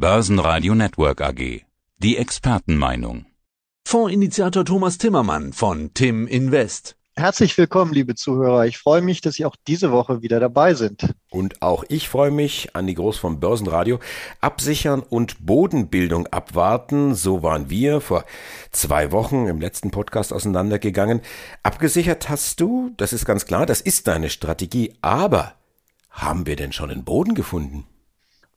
Börsenradio Network AG. Die Expertenmeinung. Fondsinitiator Thomas Timmermann von Tim Invest. Herzlich willkommen, liebe Zuhörer. Ich freue mich, dass Sie auch diese Woche wieder dabei sind. Und auch ich freue mich, Andi Groß vom Börsenradio. Absichern und Bodenbildung abwarten, so waren wir vor zwei Wochen im letzten Podcast auseinandergegangen. Abgesichert hast du, das ist ganz klar, das ist deine Strategie, aber haben wir denn schon einen Boden gefunden?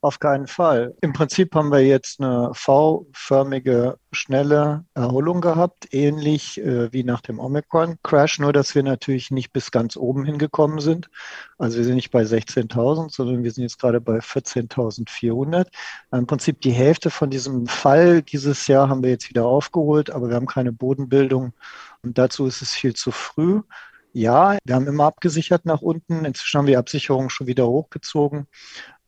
Auf keinen Fall. Im Prinzip haben wir jetzt eine V-förmige, schnelle Erholung gehabt, ähnlich äh, wie nach dem Omicron-Crash, nur dass wir natürlich nicht bis ganz oben hingekommen sind. Also wir sind nicht bei 16.000, sondern wir sind jetzt gerade bei 14.400. Im Prinzip die Hälfte von diesem Fall dieses Jahr haben wir jetzt wieder aufgeholt, aber wir haben keine Bodenbildung und dazu ist es viel zu früh. Ja, wir haben immer abgesichert nach unten. Inzwischen haben wir die Absicherung schon wieder hochgezogen.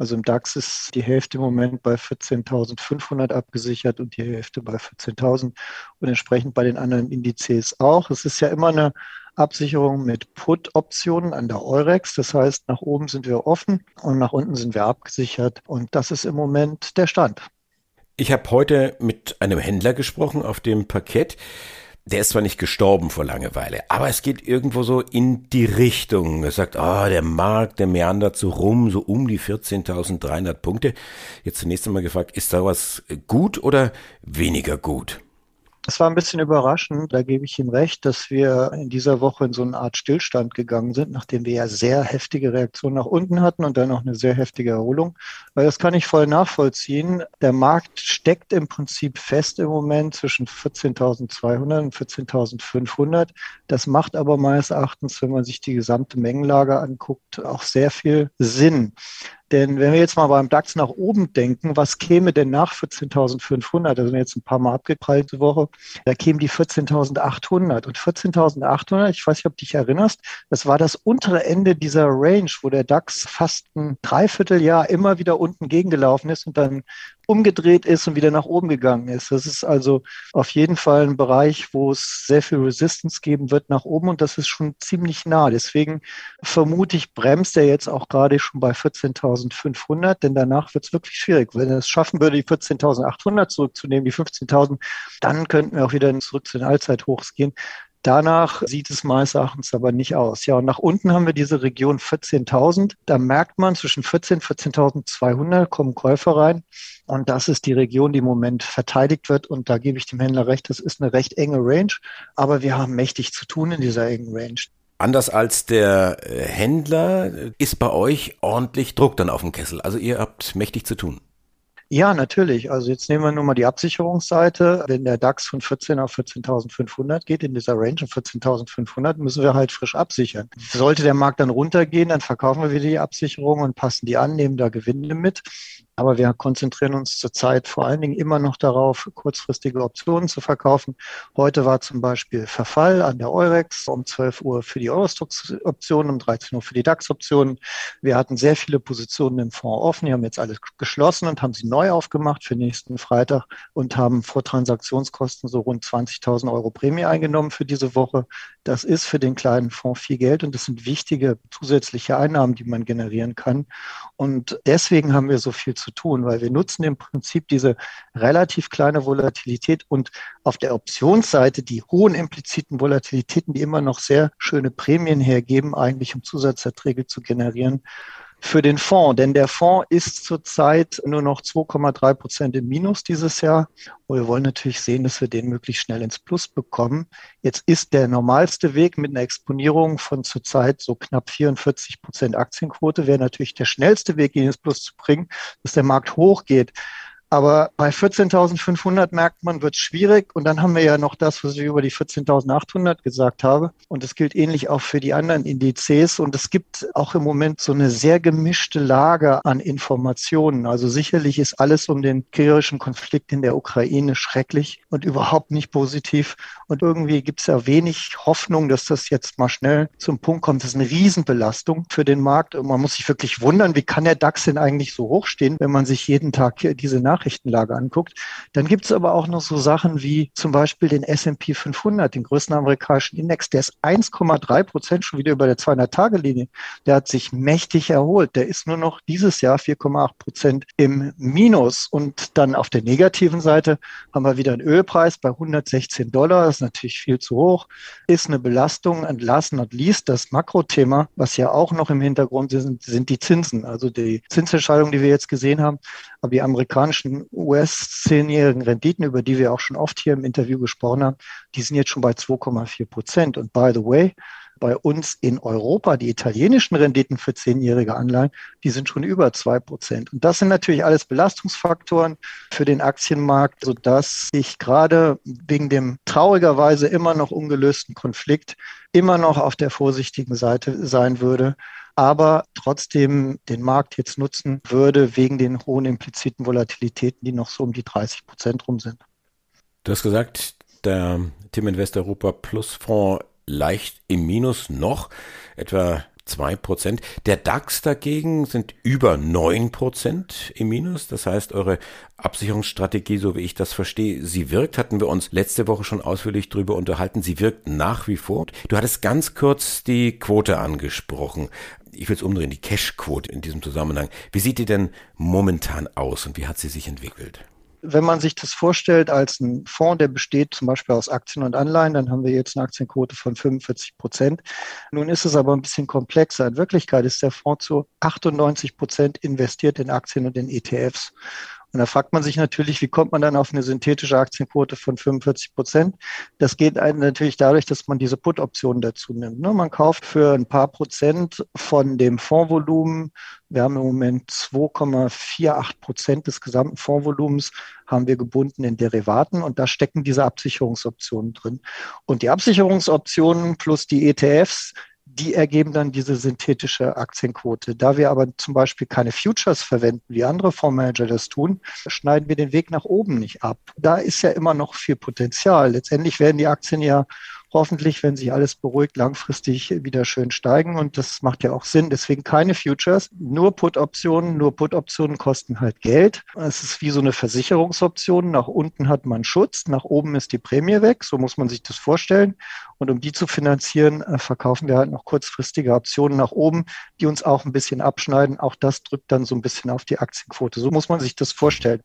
Also im DAX ist die Hälfte im Moment bei 14.500 abgesichert und die Hälfte bei 14.000 und entsprechend bei den anderen Indizes auch. Es ist ja immer eine Absicherung mit Put-Optionen an der Eurex. Das heißt, nach oben sind wir offen und nach unten sind wir abgesichert. Und das ist im Moment der Stand. Ich habe heute mit einem Händler gesprochen auf dem Parkett der ist zwar nicht gestorben vor Langeweile, aber es geht irgendwo so in die Richtung. Er sagt, ah, oh, der Markt, der meandert so rum, so um die 14.300 Punkte. Jetzt zunächst einmal gefragt, ist da was gut oder weniger gut? Es war ein bisschen überraschend, da gebe ich Ihnen recht, dass wir in dieser Woche in so eine Art Stillstand gegangen sind, nachdem wir ja sehr heftige Reaktionen nach unten hatten und dann auch eine sehr heftige Erholung. Weil das kann ich voll nachvollziehen. Der Markt steckt im Prinzip fest im Moment zwischen 14.200 und 14.500. Das macht aber meines Erachtens, wenn man sich die gesamte Mengenlage anguckt, auch sehr viel Sinn. Denn wenn wir jetzt mal beim DAX nach oben denken, was käme denn nach 14.500? Da sind jetzt ein paar Mal abgeprallt die Woche. Da kämen die 14.800. Und 14.800, ich weiß nicht, ob du dich erinnerst, das war das untere Ende dieser Range, wo der DAX fast ein Dreivierteljahr immer wieder unten gegengelaufen ist und dann umgedreht ist und wieder nach oben gegangen ist. Das ist also auf jeden Fall ein Bereich, wo es sehr viel Resistance geben wird nach oben und das ist schon ziemlich nah. Deswegen vermute ich, bremst er jetzt auch gerade schon bei 14.500, denn danach wird es wirklich schwierig. Wenn er es schaffen würde, die 14.800 zurückzunehmen, die 15.000, dann könnten wir auch wieder zurück zu den Allzeithochs gehen. Danach sieht es meines Erachtens aber nicht aus. Ja, und nach unten haben wir diese Region 14.000. Da merkt man, zwischen 14 und 14.200 kommen Käufer rein. Und das ist die Region, die im Moment verteidigt wird. Und da gebe ich dem Händler recht, das ist eine recht enge Range. Aber wir haben mächtig zu tun in dieser engen Range. Anders als der äh, Händler ist bei euch ordentlich Druck dann auf dem Kessel. Also ihr habt mächtig zu tun. Ja, natürlich. Also jetzt nehmen wir nur mal die Absicherungsseite. Wenn der DAX von 14 auf 14.500 geht, in dieser Range von 14.500, müssen wir halt frisch absichern. Sollte der Markt dann runtergehen, dann verkaufen wir wieder die Absicherung und passen die an, nehmen da Gewinne mit. Aber wir konzentrieren uns zurzeit vor allen Dingen immer noch darauf, kurzfristige Optionen zu verkaufen. Heute war zum Beispiel Verfall an der Eurex um 12 Uhr für die Eurostox-Optionen, um 13 Uhr für die DAX-Optionen. Wir hatten sehr viele Positionen im Fonds offen. Die haben jetzt alles geschlossen und haben sie neu aufgemacht für nächsten Freitag und haben vor Transaktionskosten so rund 20.000 Euro Prämie eingenommen für diese Woche. Das ist für den kleinen Fonds viel Geld und das sind wichtige zusätzliche Einnahmen, die man generieren kann. Und deswegen haben wir so viel zu tun, weil wir nutzen im Prinzip diese relativ kleine Volatilität und auf der Optionsseite die hohen impliziten Volatilitäten, die immer noch sehr schöne Prämien hergeben, eigentlich um Zusatzerträge zu generieren für den Fonds, denn der Fonds ist zurzeit nur noch 2,3 Prozent im Minus dieses Jahr. Und wir wollen natürlich sehen, dass wir den möglichst schnell ins Plus bekommen. Jetzt ist der normalste Weg mit einer Exponierung von zurzeit so knapp 44 Prozent Aktienquote, wäre natürlich der schnellste Weg, ihn ins Plus zu bringen, dass der Markt hochgeht. Aber bei 14.500 merkt man, wird schwierig. Und dann haben wir ja noch das, was ich über die 14.800 gesagt habe. Und das gilt ähnlich auch für die anderen Indizes. Und es gibt auch im Moment so eine sehr gemischte Lage an Informationen. Also sicherlich ist alles um den kriegerischen Konflikt in der Ukraine schrecklich und überhaupt nicht positiv. Und irgendwie gibt es ja wenig Hoffnung, dass das jetzt mal schnell zum Punkt kommt. Das ist eine Riesenbelastung für den Markt. Und man muss sich wirklich wundern, wie kann der DAX denn eigentlich so hoch stehen, wenn man sich jeden Tag diese Nachrichten Nachrichtenlage anguckt. Dann gibt es aber auch noch so Sachen wie zum Beispiel den S&P 500, den größten amerikanischen Index. Der ist 1,3 Prozent schon wieder über der 200-Tage-Linie. Der hat sich mächtig erholt. Der ist nur noch dieses Jahr 4,8 Prozent im Minus. Und dann auf der negativen Seite haben wir wieder einen Ölpreis bei 116 Dollar. Das ist natürlich viel zu hoch. Ist eine Belastung. And last not least, das Makrothema, was ja auch noch im Hintergrund sind, sind die Zinsen. Also die Zinsentscheidung, die wir jetzt gesehen haben. Aber die amerikanischen US-zehnjährigen Renditen, über die wir auch schon oft hier im Interview gesprochen haben, die sind jetzt schon bei 2,4 Prozent. Und by the way, bei uns in Europa, die italienischen Renditen für zehnjährige Anleihen, die sind schon über zwei Prozent. Und das sind natürlich alles Belastungsfaktoren für den Aktienmarkt, sodass ich gerade wegen dem traurigerweise immer noch ungelösten Konflikt immer noch auf der vorsichtigen Seite sein würde aber trotzdem den Markt jetzt nutzen würde wegen den hohen impliziten Volatilitäten, die noch so um die 30 Prozent rum sind. Du hast gesagt, der Tim Invest Europa Plus Fonds leicht im Minus noch, etwa zwei Prozent. Der DAX dagegen sind über neun Prozent im Minus. Das heißt, eure Absicherungsstrategie, so wie ich das verstehe, sie wirkt. Hatten wir uns letzte Woche schon ausführlich drüber unterhalten. Sie wirkt nach wie vor. Du hattest ganz kurz die Quote angesprochen. Ich will es umdrehen, die Cash-Quote in diesem Zusammenhang. Wie sieht die denn momentan aus und wie hat sie sich entwickelt? wenn man sich das vorstellt als ein Fonds, der besteht zum Beispiel aus Aktien und Anleihen, dann haben wir jetzt eine Aktienquote von 45 Prozent. Nun ist es aber ein bisschen komplexer. In Wirklichkeit ist der Fonds zu 98 Prozent investiert in Aktien und in ETFs. Und da fragt man sich natürlich, wie kommt man dann auf eine synthetische Aktienquote von 45 Prozent? Das geht natürlich dadurch, dass man diese Put-Optionen dazu nimmt. Ne? Man kauft für ein paar Prozent von dem Fondsvolumen, wir haben im Moment 2,48 Prozent des gesamten Fondsvolumens, haben wir gebunden in Derivaten und da stecken diese Absicherungsoptionen drin. Und die Absicherungsoptionen plus die ETFs, die ergeben dann diese synthetische Aktienquote. Da wir aber zum Beispiel keine Futures verwenden, wie andere Fondsmanager das tun, schneiden wir den Weg nach oben nicht ab. Da ist ja immer noch viel Potenzial. Letztendlich werden die Aktien ja hoffentlich, wenn sich alles beruhigt, langfristig wieder schön steigen. Und das macht ja auch Sinn. Deswegen keine Futures, nur Put-Optionen. Nur Put-Optionen kosten halt Geld. Es ist wie so eine Versicherungsoption. Nach unten hat man Schutz, nach oben ist die Prämie weg. So muss man sich das vorstellen. Und um die zu finanzieren, äh, verkaufen wir halt noch kurzfristige Optionen nach oben, die uns auch ein bisschen abschneiden. Auch das drückt dann so ein bisschen auf die Aktienquote. So muss man sich das vorstellen.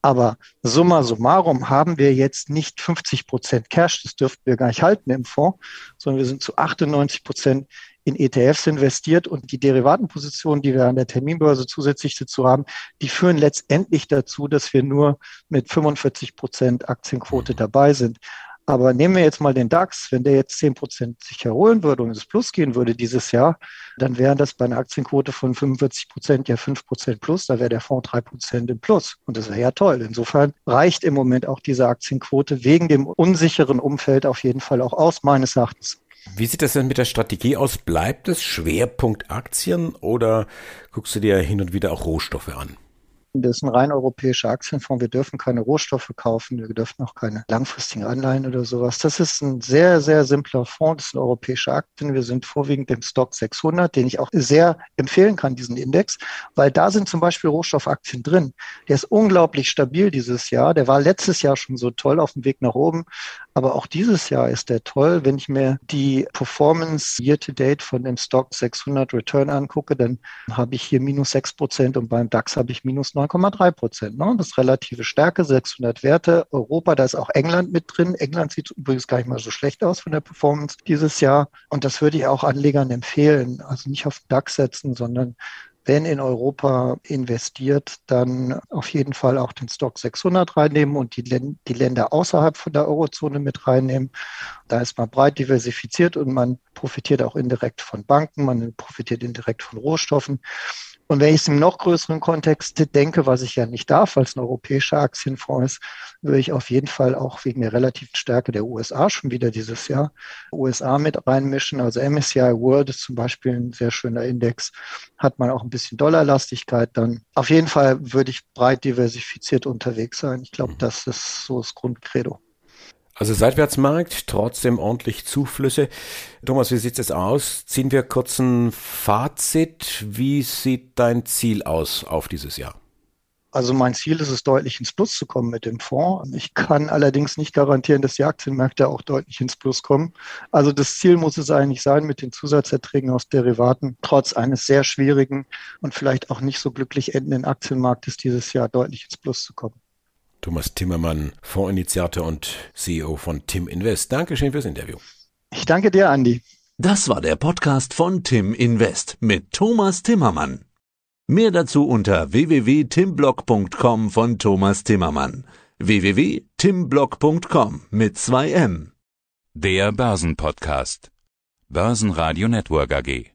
Aber summa summarum haben wir jetzt nicht 50 Prozent Cash, das dürften wir gar nicht halten im Fonds, sondern wir sind zu 98 Prozent in ETFs investiert und die Derivatenpositionen, die wir an der Terminbörse zusätzlich dazu haben, die führen letztendlich dazu, dass wir nur mit 45 Prozent Aktienquote dabei sind. Aber nehmen wir jetzt mal den DAX, wenn der jetzt 10 Prozent sich erholen würde und ins Plus gehen würde dieses Jahr, dann wären das bei einer Aktienquote von 45 Prozent ja 5 Prozent plus, da wäre der Fonds 3 Prozent im Plus. Und das wäre ja toll. Insofern reicht im Moment auch diese Aktienquote wegen dem unsicheren Umfeld auf jeden Fall auch aus, meines Erachtens. Wie sieht das denn mit der Strategie aus? Bleibt es Schwerpunkt Aktien oder guckst du dir hin und wieder auch Rohstoffe an? Das ist ein rein europäischer Aktienfonds. Wir dürfen keine Rohstoffe kaufen. Wir dürfen auch keine langfristigen Anleihen oder sowas. Das ist ein sehr, sehr simpler Fonds. Das sind europäische Aktien. Wir sind vorwiegend im Stock 600, den ich auch sehr empfehlen kann, diesen Index, weil da sind zum Beispiel Rohstoffaktien drin. Der ist unglaublich stabil dieses Jahr. Der war letztes Jahr schon so toll auf dem Weg nach oben. Aber auch dieses Jahr ist der toll. Wenn ich mir die Performance year to date von dem Stock 600 Return angucke, dann habe ich hier minus 6 Prozent und beim DAX habe ich minus 9,3 Prozent. Ne? Das ist relative Stärke, 600 Werte. Europa, da ist auch England mit drin. England sieht übrigens gar nicht mal so schlecht aus von der Performance dieses Jahr. Und das würde ich auch Anlegern empfehlen. Also nicht auf den DAX setzen, sondern wenn in Europa investiert, dann auf jeden Fall auch den Stock 600 reinnehmen und die, die Länder außerhalb von der Eurozone mit reinnehmen. Da ist man breit diversifiziert und man profitiert auch indirekt von Banken, man profitiert indirekt von Rohstoffen. Und wenn ich es im noch größeren Kontext denke, was ich ja nicht darf, weil es ein europäischer Aktienfonds ist, würde ich auf jeden Fall auch wegen der relativen Stärke der USA schon wieder dieses Jahr USA mit reinmischen. Also MSCI World ist zum Beispiel ein sehr schöner Index, hat man auch ein bisschen Dollarlastigkeit dann. Auf jeden Fall würde ich breit diversifiziert unterwegs sein. Ich glaube, mhm. das ist so das Grundcredo. Also Seitwärtsmarkt, trotzdem ordentlich Zuflüsse. Thomas, wie sieht es aus? Ziehen wir kurz ein Fazit. Wie sieht dein Ziel aus auf dieses Jahr? Also mein Ziel ist es, deutlich ins Plus zu kommen mit dem Fonds. Ich kann allerdings nicht garantieren, dass die Aktienmärkte auch deutlich ins Plus kommen. Also das Ziel muss es eigentlich sein, mit den Zusatzerträgen aus Derivaten trotz eines sehr schwierigen und vielleicht auch nicht so glücklich endenden Aktienmarktes dieses Jahr deutlich ins Plus zu kommen. Thomas Timmermann, Fondsinitiator und CEO von Tim Invest. Dankeschön fürs Interview. Ich danke dir, Andi. Das war der Podcast von Tim Invest mit Thomas Timmermann. Mehr dazu unter www.timblock.com von Thomas Timmermann. www.timblock.com mit zwei M. Der Börsenpodcast. Börsenradio Network AG.